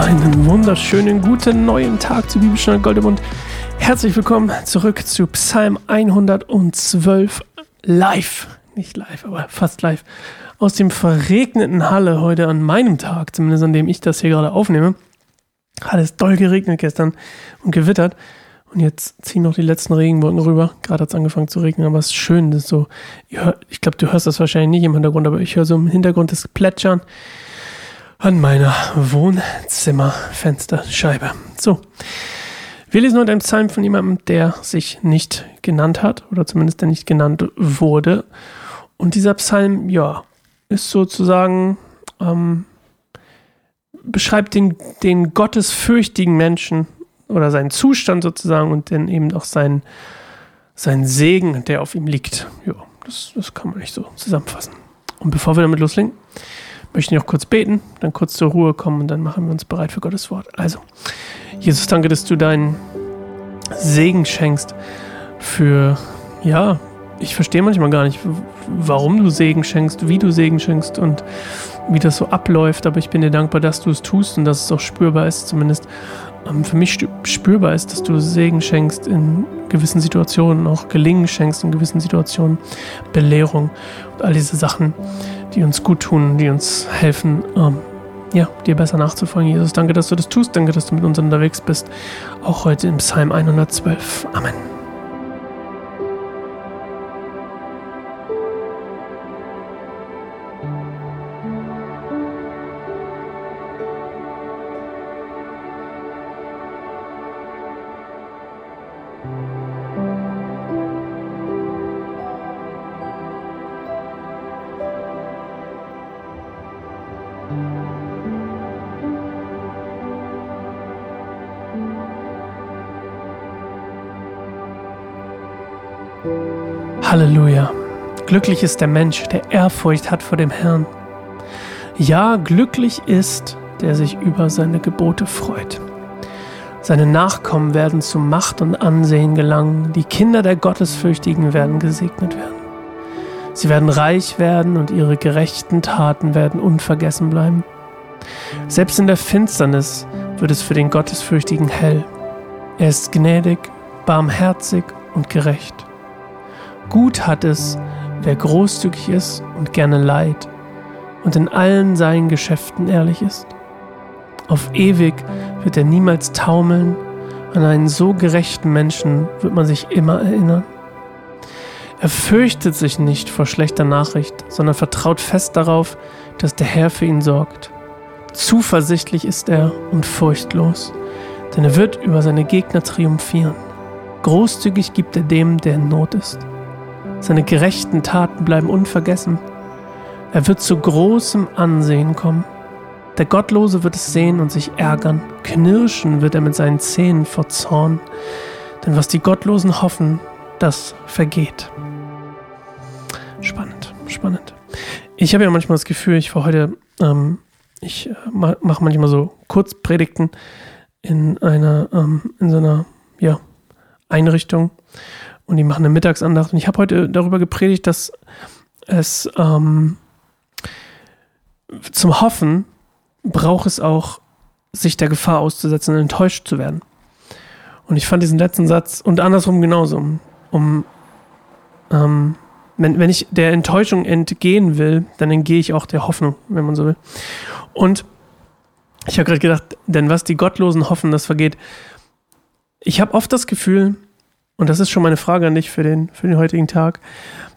Einen wunderschönen guten neuen Tag zu Bibelstunde Goldemund. Herzlich willkommen zurück zu Psalm 112 live. Nicht live, aber fast live. Aus dem verregneten Halle heute an meinem Tag, zumindest an dem ich das hier gerade aufnehme. Hat es doll geregnet gestern und gewittert. Und jetzt ziehen noch die letzten Regenwolken rüber. Gerade hat es angefangen zu regnen, aber es ist schön. Das ist so, ich glaube, du hörst das wahrscheinlich nicht im Hintergrund, aber ich höre so im Hintergrund das Plätschern an meiner Wohnzimmerfensterscheibe. So. Wir lesen heute einen Psalm von jemandem, der sich nicht genannt hat, oder zumindest der nicht genannt wurde. Und dieser Psalm, ja, ist sozusagen, ähm, beschreibt den, den gottesfürchtigen Menschen oder seinen Zustand sozusagen und dann eben auch seinen, seinen Segen, der auf ihm liegt. Ja, das, das kann man nicht so zusammenfassen. Und bevor wir damit loslegen, möchte noch kurz beten, dann kurz zur Ruhe kommen und dann machen wir uns bereit für Gottes Wort. Also, Jesus, danke, dass du deinen Segen schenkst für, ja, ich verstehe manchmal gar nicht, warum du Segen schenkst, wie du Segen schenkst und wie das so abläuft, aber ich bin dir dankbar, dass du es tust und dass es auch spürbar ist, zumindest ähm, für mich spürbar ist, dass du Segen schenkst in gewissen Situationen, auch Gelingen schenkst in gewissen Situationen, Belehrung und all diese Sachen, die uns gut tun, die uns helfen, ähm, ja, dir besser nachzufolgen. Jesus, danke, dass du das tust. Danke, dass du mit uns unterwegs bist. Auch heute im Psalm 112. Amen. Halleluja. Glücklich ist der Mensch, der Ehrfurcht hat vor dem Herrn. Ja, glücklich ist, der sich über seine Gebote freut. Seine Nachkommen werden zu Macht und Ansehen gelangen, die Kinder der Gottesfürchtigen werden gesegnet werden. Sie werden reich werden und ihre gerechten Taten werden unvergessen bleiben. Selbst in der Finsternis wird es für den Gottesfürchtigen hell. Er ist gnädig, barmherzig und gerecht. Gut hat es, wer großzügig ist und gerne leid und in allen seinen Geschäften ehrlich ist. Auf ewig wird er niemals taumeln, an einen so gerechten Menschen wird man sich immer erinnern. Er fürchtet sich nicht vor schlechter Nachricht, sondern vertraut fest darauf, dass der Herr für ihn sorgt. Zuversichtlich ist er und furchtlos, denn er wird über seine Gegner triumphieren. Großzügig gibt er dem, der in Not ist. Seine gerechten Taten bleiben unvergessen. Er wird zu großem Ansehen kommen. Der Gottlose wird es sehen und sich ärgern. Knirschen wird er mit seinen Zähnen vor Zorn. Denn was die Gottlosen hoffen, das vergeht. Ich habe ja manchmal das Gefühl, ich war heute, ähm, ich äh, mache manchmal so Kurzpredigten in einer, ähm, in so einer, ja, Einrichtung und die machen eine Mittagsandacht. Und ich habe heute darüber gepredigt, dass es ähm, zum Hoffen braucht es auch, sich der Gefahr auszusetzen enttäuscht zu werden. Und ich fand diesen letzten Satz und andersrum genauso, um, um ähm, wenn, wenn ich der Enttäuschung entgehen will, dann entgehe ich auch der Hoffnung, wenn man so will. Und ich habe gerade gedacht, denn was die Gottlosen hoffen, das vergeht. Ich habe oft das Gefühl, und das ist schon meine Frage an dich für den, für den heutigen Tag,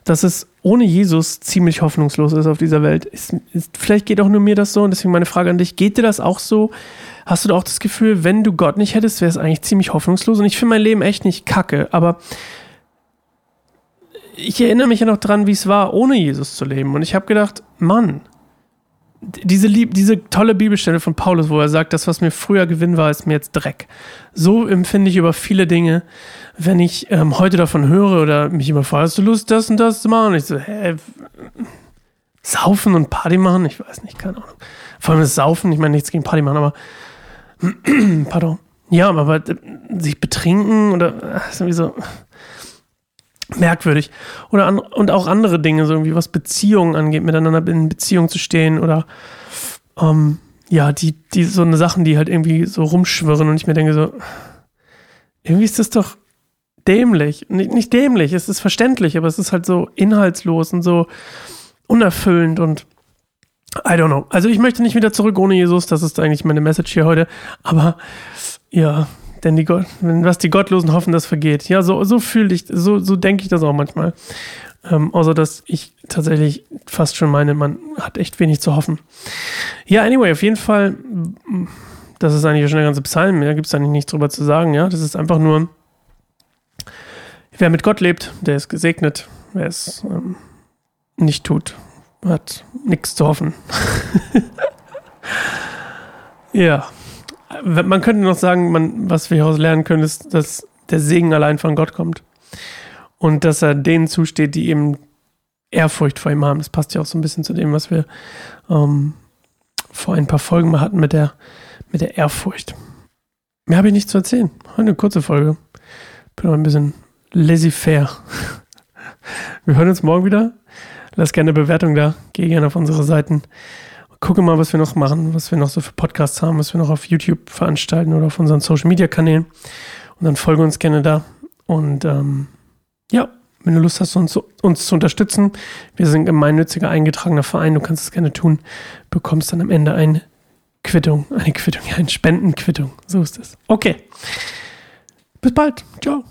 dass es ohne Jesus ziemlich hoffnungslos ist auf dieser Welt. Ist, ist, vielleicht geht auch nur mir das so und deswegen meine Frage an dich, geht dir das auch so? Hast du auch das Gefühl, wenn du Gott nicht hättest, wäre es eigentlich ziemlich hoffnungslos? Und ich finde mein Leben echt nicht kacke, aber ich erinnere mich ja noch dran, wie es war, ohne Jesus zu leben. Und ich habe gedacht, Mann, diese, lieb, diese tolle Bibelstelle von Paulus, wo er sagt, das, was mir früher Gewinn war, ist mir jetzt Dreck. So empfinde ich über viele Dinge, wenn ich ähm, heute davon höre oder mich immer frage, hast du Lust, das und das zu machen? Und ich so, hä, saufen und Party machen? Ich weiß nicht, keine Ahnung. Vor allem das Saufen, ich meine nichts gegen Party machen, aber pardon. Ja, aber sich betrinken oder ist irgendwie so merkwürdig. Oder an, und auch andere Dinge, so irgendwie was Beziehungen angeht, miteinander in Beziehung zu stehen oder ähm, ja, die, die so eine Sachen, die halt irgendwie so rumschwirren und ich mir denke so, irgendwie ist das doch dämlich. Nicht, nicht dämlich, es ist verständlich, aber es ist halt so inhaltslos und so unerfüllend und I don't know. Also ich möchte nicht wieder zurück ohne Jesus, das ist eigentlich meine Message hier heute. Aber ja, denn die Gott, was die Gottlosen hoffen, das vergeht. Ja, so, so fühle ich, so, so denke ich das auch manchmal. Ähm, außer dass ich tatsächlich fast schon meine, man hat echt wenig zu hoffen. Ja, anyway, auf jeden Fall, das ist eigentlich schon der ganze Psalm, da gibt es eigentlich nichts drüber zu sagen, ja. Das ist einfach nur, wer mit Gott lebt, der ist gesegnet. Wer es ähm, nicht tut, hat nichts zu hoffen. ja. Man könnte noch sagen, man, was wir hieraus lernen können, ist, dass der Segen allein von Gott kommt. Und dass er denen zusteht, die eben Ehrfurcht vor ihm haben. Das passt ja auch so ein bisschen zu dem, was wir ähm, vor ein paar Folgen mal hatten mit der, mit der Ehrfurcht. Mehr habe ich nicht zu erzählen. Eine kurze Folge. Bin noch ein bisschen laissez-faire. Wir hören uns morgen wieder. Lass gerne eine Bewertung da. Geh gerne auf unsere Seiten. Gucke mal, was wir noch machen, was wir noch so für Podcasts haben, was wir noch auf YouTube veranstalten oder auf unseren Social Media Kanälen. Und dann folge uns gerne da. Und ähm, ja, wenn du Lust hast, uns, uns zu unterstützen, wir sind ein gemeinnütziger eingetragener Verein, du kannst es gerne tun, bekommst dann am Ende eine Quittung, eine Quittung, ja, eine Spendenquittung. So ist es. Okay. Bis bald. Ciao.